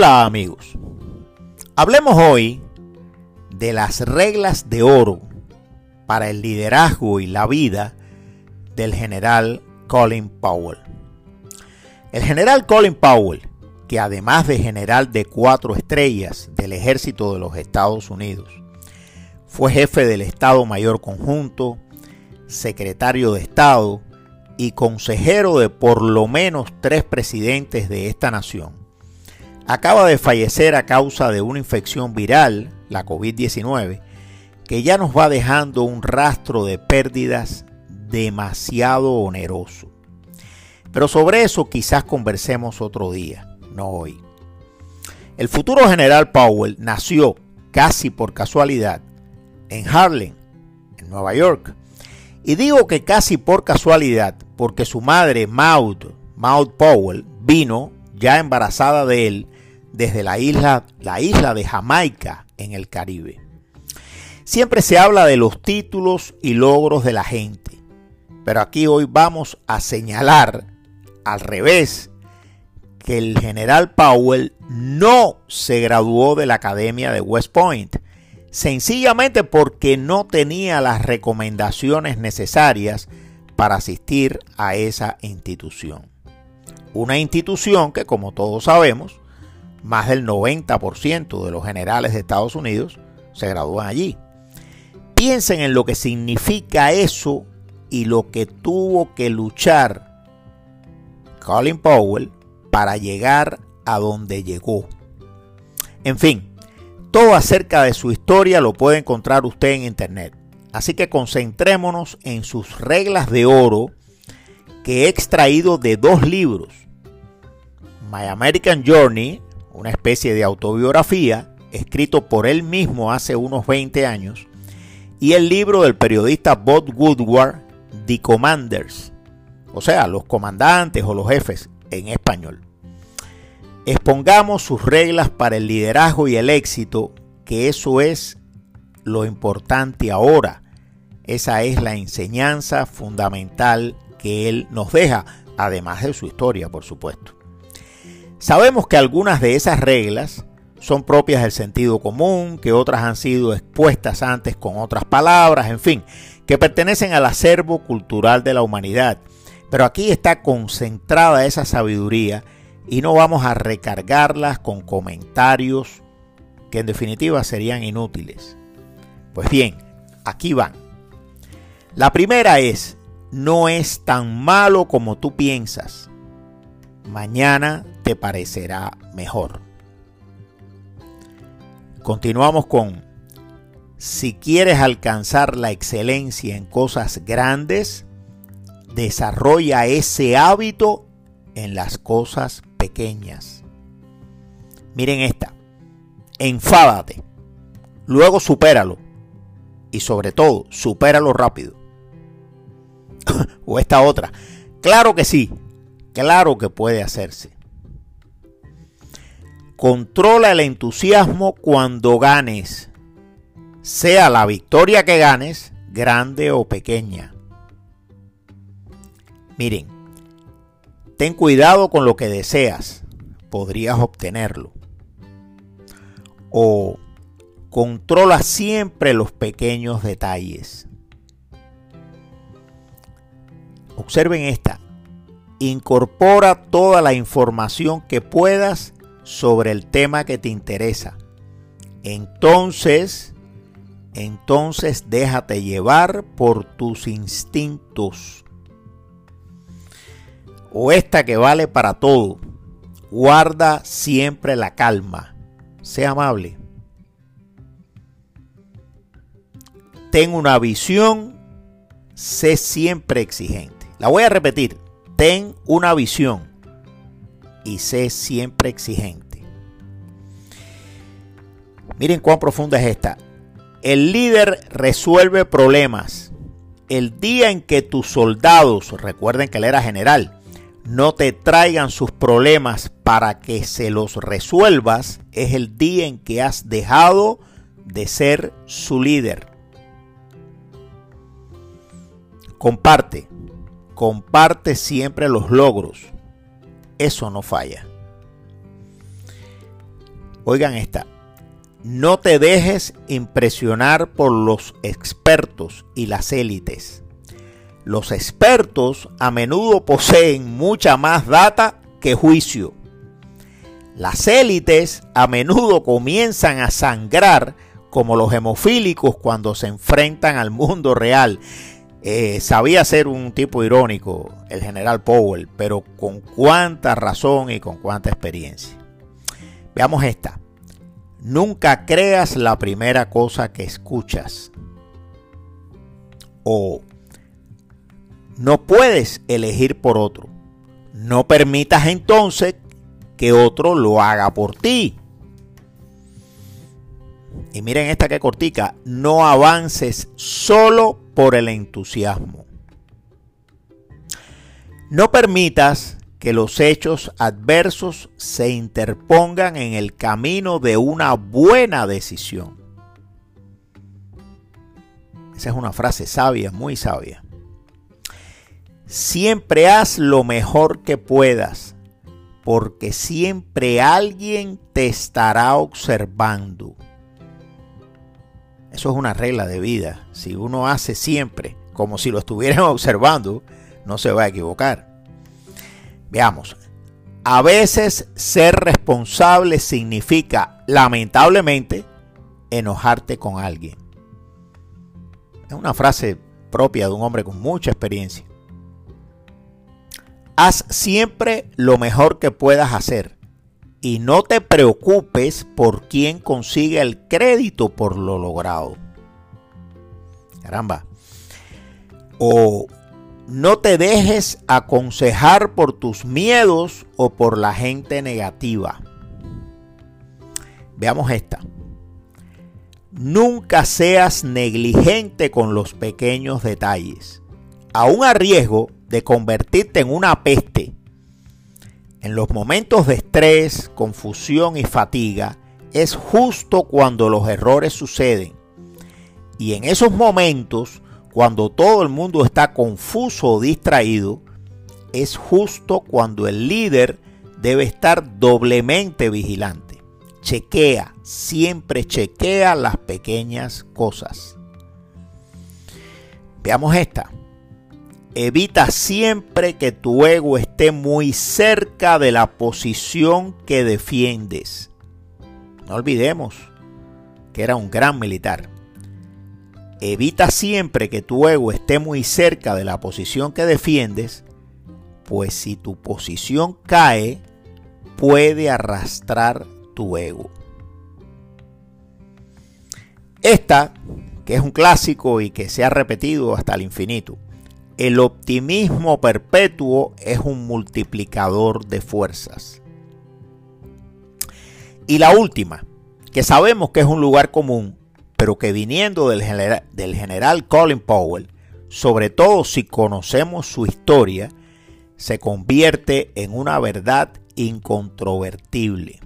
Hola amigos, hablemos hoy de las reglas de oro para el liderazgo y la vida del general Colin Powell. El general Colin Powell, que además de general de cuatro estrellas del ejército de los Estados Unidos, fue jefe del Estado Mayor Conjunto, secretario de Estado y consejero de por lo menos tres presidentes de esta nación. Acaba de fallecer a causa de una infección viral, la COVID-19, que ya nos va dejando un rastro de pérdidas demasiado oneroso. Pero sobre eso quizás conversemos otro día, no hoy. El futuro general Powell nació casi por casualidad en Harlem, en Nueva York. Y digo que casi por casualidad, porque su madre, Maud, Maud Powell, vino ya embarazada de él desde la isla, la isla de Jamaica en el Caribe. Siempre se habla de los títulos y logros de la gente, pero aquí hoy vamos a señalar al revés que el general Powell no se graduó de la Academia de West Point, sencillamente porque no tenía las recomendaciones necesarias para asistir a esa institución. Una institución que, como todos sabemos, más del 90% de los generales de Estados Unidos se gradúan allí. Piensen en lo que significa eso y lo que tuvo que luchar Colin Powell para llegar a donde llegó. En fin, todo acerca de su historia lo puede encontrar usted en internet. Así que concentrémonos en sus reglas de oro que he extraído de dos libros. My American Journey, una especie de autobiografía, escrito por él mismo hace unos 20 años, y el libro del periodista Bob Woodward, The Commanders, o sea, los comandantes o los jefes en español. Expongamos sus reglas para el liderazgo y el éxito, que eso es lo importante ahora. Esa es la enseñanza fundamental que él nos deja, además de su historia, por supuesto. Sabemos que algunas de esas reglas son propias del sentido común, que otras han sido expuestas antes con otras palabras, en fin, que pertenecen al acervo cultural de la humanidad. Pero aquí está concentrada esa sabiduría y no vamos a recargarlas con comentarios que en definitiva serían inútiles. Pues bien, aquí van. La primera es, no es tan malo como tú piensas. Mañana te parecerá mejor. Continuamos con, si quieres alcanzar la excelencia en cosas grandes, desarrolla ese hábito en las cosas pequeñas. Miren esta. Enfádate. Luego supéralo. Y sobre todo, supéralo rápido. o esta otra. Claro que sí. Claro que puede hacerse. Controla el entusiasmo cuando ganes. Sea la victoria que ganes, grande o pequeña. Miren, Ten cuidado con lo que deseas, podrías obtenerlo. O controla siempre los pequeños detalles. Observen esta. Incorpora toda la información que puedas sobre el tema que te interesa. Entonces, entonces déjate llevar por tus instintos o esta que vale para todo. Guarda siempre la calma. Sea amable. Ten una visión. Sé siempre exigente. La voy a repetir. Ten una visión. Y sé siempre exigente. Miren cuán profunda es esta. El líder resuelve problemas. El día en que tus soldados, recuerden que él era general, no te traigan sus problemas para que se los resuelvas, es el día en que has dejado de ser su líder. Comparte, comparte siempre los logros. Eso no falla. Oigan esta. No te dejes impresionar por los expertos y las élites. Los expertos a menudo poseen mucha más data que juicio. Las élites a menudo comienzan a sangrar como los hemofílicos cuando se enfrentan al mundo real. Eh, sabía ser un tipo irónico el general Powell, pero con cuánta razón y con cuánta experiencia. Veamos esta. Nunca creas la primera cosa que escuchas. O no puedes elegir por otro. No permitas entonces que otro lo haga por ti. Y miren esta que cortica, no avances solo por el entusiasmo. No permitas que los hechos adversos se interpongan en el camino de una buena decisión. Esa es una frase sabia, muy sabia. Siempre haz lo mejor que puedas, porque siempre alguien te estará observando. Eso es una regla de vida. Si uno hace siempre como si lo estuvieran observando, no se va a equivocar. Veamos. A veces ser responsable significa, lamentablemente, enojarte con alguien. Es una frase propia de un hombre con mucha experiencia. Haz siempre lo mejor que puedas hacer y no te preocupes por quién consigue el crédito por lo logrado. Caramba. O no te dejes aconsejar por tus miedos o por la gente negativa. Veamos esta. Nunca seas negligente con los pequeños detalles, aún a riesgo de convertirte en una peste. En los momentos de estrés, confusión y fatiga, es justo cuando los errores suceden. Y en esos momentos, cuando todo el mundo está confuso o distraído, es justo cuando el líder debe estar doblemente vigilante. Chequea, siempre chequea las pequeñas cosas. Veamos esta. Evita siempre que tu ego esté muy cerca de la posición que defiendes. No olvidemos que era un gran militar. Evita siempre que tu ego esté muy cerca de la posición que defiendes, pues si tu posición cae, puede arrastrar tu ego. Esta, que es un clásico y que se ha repetido hasta el infinito, el optimismo perpetuo es un multiplicador de fuerzas. Y la última, que sabemos que es un lugar común, pero que viniendo del general, Colin Powell, sobre todo si conocemos su historia, se convierte en una verdad incontrovertible.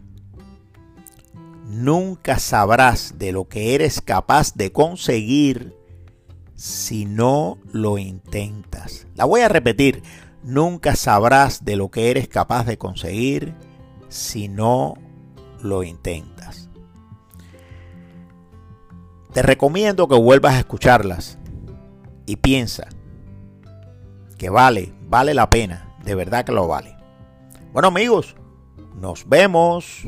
Nunca sabrás de lo que eres capaz de conseguir si no lo intentas. La voy a repetir, nunca sabrás de lo que eres capaz de conseguir si no lo intentas. Te recomiendo que vuelvas a escucharlas y piensa que vale, vale la pena, de verdad que lo vale. Bueno amigos, nos vemos.